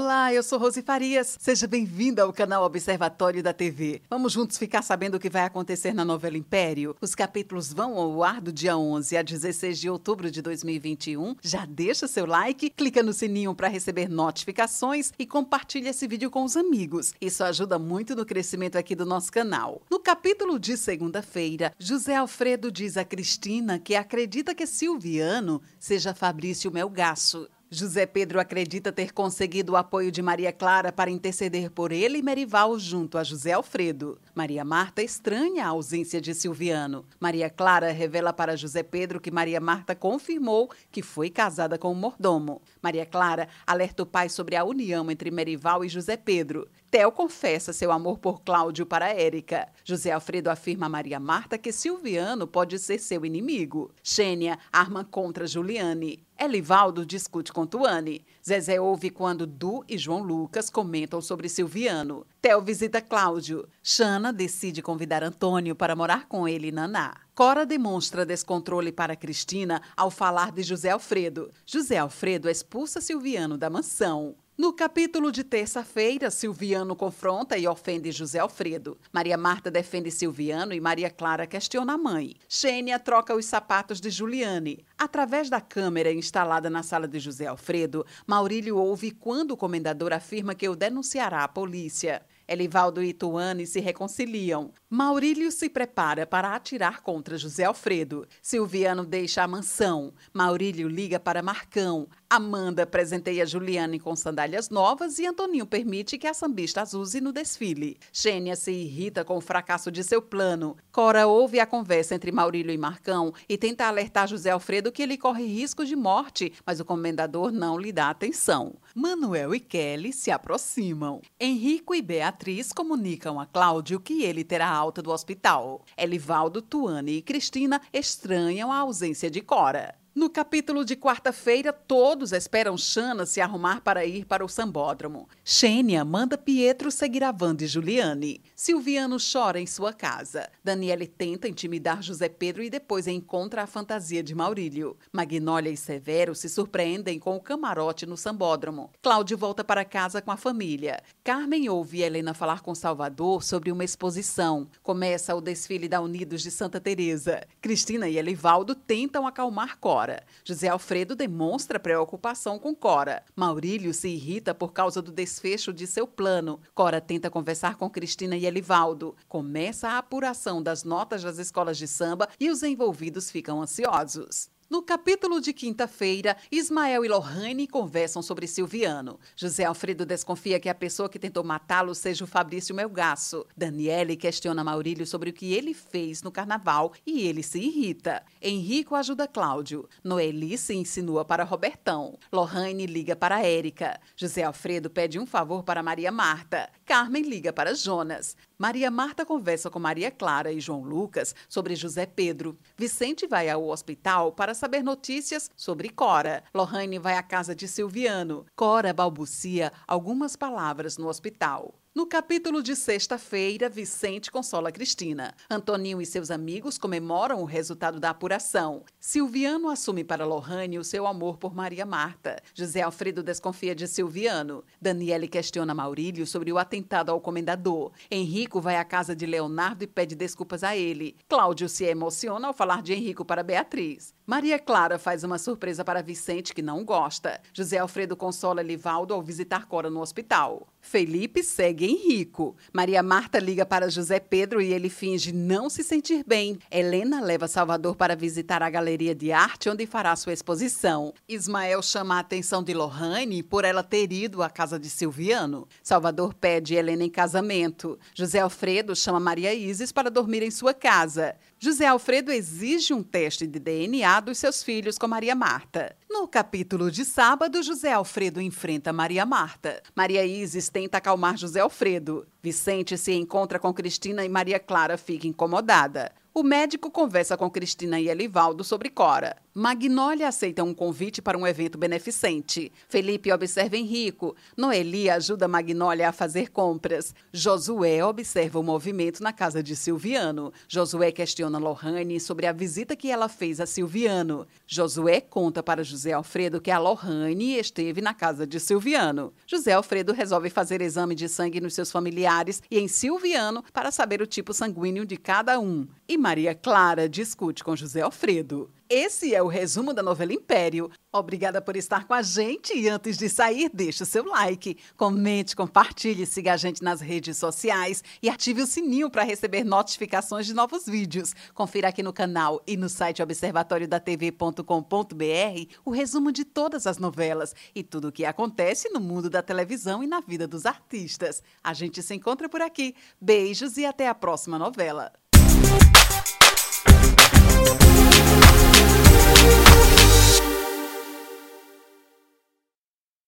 Olá, eu sou Rose Farias. Seja bem-vinda ao canal Observatório da TV. Vamos juntos ficar sabendo o que vai acontecer na novela Império? Os capítulos vão ao ar do dia 11 a 16 de outubro de 2021. Já deixa seu like, clica no sininho para receber notificações e compartilha esse vídeo com os amigos. Isso ajuda muito no crescimento aqui do nosso canal. No capítulo de segunda-feira, José Alfredo diz a Cristina que acredita que Silviano seja Fabrício Melgaço. José Pedro acredita ter conseguido o apoio de Maria Clara para interceder por ele e Merival junto a José Alfredo. Maria Marta estranha a ausência de Silviano. Maria Clara revela para José Pedro que Maria Marta confirmou que foi casada com o mordomo. Maria Clara alerta o pai sobre a união entre Merival e José Pedro. Theo confessa seu amor por Cláudio para Érica. José Alfredo afirma a Maria Marta que Silviano pode ser seu inimigo. Xênia arma contra Juliane. Elivaldo discute com Tuane. Zezé ouve quando Du e João Lucas comentam sobre Silviano. Theo visita Cláudio. Xana decide convidar Antônio para morar com ele e Naná. Cora demonstra descontrole para Cristina ao falar de José Alfredo. José Alfredo expulsa Silviano da mansão. No capítulo de terça-feira, Silviano confronta e ofende José Alfredo. Maria Marta defende Silviano e Maria Clara questiona a mãe. Xênia troca os sapatos de Juliane. Através da câmera instalada na sala de José Alfredo, Maurílio ouve quando o comendador afirma que o denunciará à polícia. Elivaldo e Tuane se reconciliam. Maurílio se prepara para atirar contra José Alfredo. Silviano deixa a mansão. Maurílio liga para Marcão. Amanda presenteia Juliane com sandálias novas e Antoninho permite que a sambista as use no desfile. Xênia se irrita com o fracasso de seu plano. Cora ouve a conversa entre Maurílio e Marcão e tenta alertar José Alfredo que ele corre risco de morte, mas o comendador não lhe dá atenção. Manuel e Kelly se aproximam. Henrico e Beatriz comunicam a Cláudio que ele terá alta do hospital. Elivaldo, Tuane e Cristina estranham a ausência de Cora. No capítulo de quarta-feira, todos esperam Xana se arrumar para ir para o sambódromo. Xênia manda Pietro seguir a Wanda e Juliane. Silviano chora em sua casa. Daniele tenta intimidar José Pedro e depois encontra a fantasia de Maurílio. Magnólia e Severo se surpreendem com o camarote no sambódromo. Cláudio volta para casa com a família. Carmen ouve Helena falar com Salvador sobre uma exposição. Começa o desfile da Unidos de Santa Teresa. Cristina e Elivaldo tentam acalmar Cora. Cora. José Alfredo demonstra preocupação com Cora. Maurílio se irrita por causa do desfecho de seu plano. Cora tenta conversar com Cristina e Elivaldo. Começa a apuração das notas das escolas de samba e os envolvidos ficam ansiosos. No capítulo de quinta-feira, Ismael e Lohane conversam sobre Silviano. José Alfredo desconfia que a pessoa que tentou matá-lo seja o Fabrício Melgaço. Daniele questiona Maurílio sobre o que ele fez no carnaval e ele se irrita. Henrico ajuda Cláudio. Noeli se insinua para Robertão. Lohane liga para Érica. José Alfredo pede um favor para Maria Marta. Carmen liga para Jonas. Maria Marta conversa com Maria Clara e João Lucas sobre José Pedro. Vicente vai ao hospital para saber notícias sobre Cora. Lohane vai à casa de Silviano. Cora balbucia algumas palavras no hospital. No capítulo de sexta-feira, Vicente consola Cristina. Antoninho e seus amigos comemoram o resultado da apuração. Silviano assume para Lohane o seu amor por Maria Marta. José Alfredo desconfia de Silviano. Daniele questiona Maurílio sobre o atentado ao comendador. Henrico vai à casa de Leonardo e pede desculpas a ele. Cláudio se emociona ao falar de Henrico para Beatriz. Maria Clara faz uma surpresa para Vicente que não gosta. José Alfredo consola Livaldo ao visitar Cora no hospital. Felipe segue Henrico. Maria Marta liga para José Pedro e ele finge não se sentir bem. Helena leva Salvador para visitar a galeria de arte onde fará sua exposição. Ismael chama a atenção de Lohane por ela ter ido à casa de Silviano. Salvador pede Helena em casamento. José Alfredo chama Maria Isis para dormir em sua casa. José Alfredo exige um teste de DNA dos seus filhos com Maria Marta. No capítulo de sábado, José Alfredo enfrenta Maria Marta. Maria Isis tenta acalmar José Alfredo. Vicente se encontra com Cristina e Maria Clara fica incomodada. O médico conversa com Cristina e Elivaldo sobre Cora. Magnólia aceita um convite para um evento beneficente. Felipe observa Henrico. Noeli ajuda Magnólia a fazer compras. Josué observa o movimento na casa de Silviano. Josué questiona Lohane sobre a visita que ela fez a Silviano. Josué conta para José Alfredo que a Lohane esteve na casa de Silviano. José Alfredo resolve fazer exame de sangue nos seus familiares e em Silviano para saber o tipo sanguíneo de cada um. E Maria Clara discute com José Alfredo. Esse é o resumo da novela Império. Obrigada por estar com a gente e antes de sair, deixe o seu like, comente, compartilhe, siga a gente nas redes sociais e ative o sininho para receber notificações de novos vídeos. Confira aqui no canal e no site observatoriodatv.com.br o resumo de todas as novelas e tudo o que acontece no mundo da televisão e na vida dos artistas. A gente se encontra por aqui. Beijos e até a próxima novela.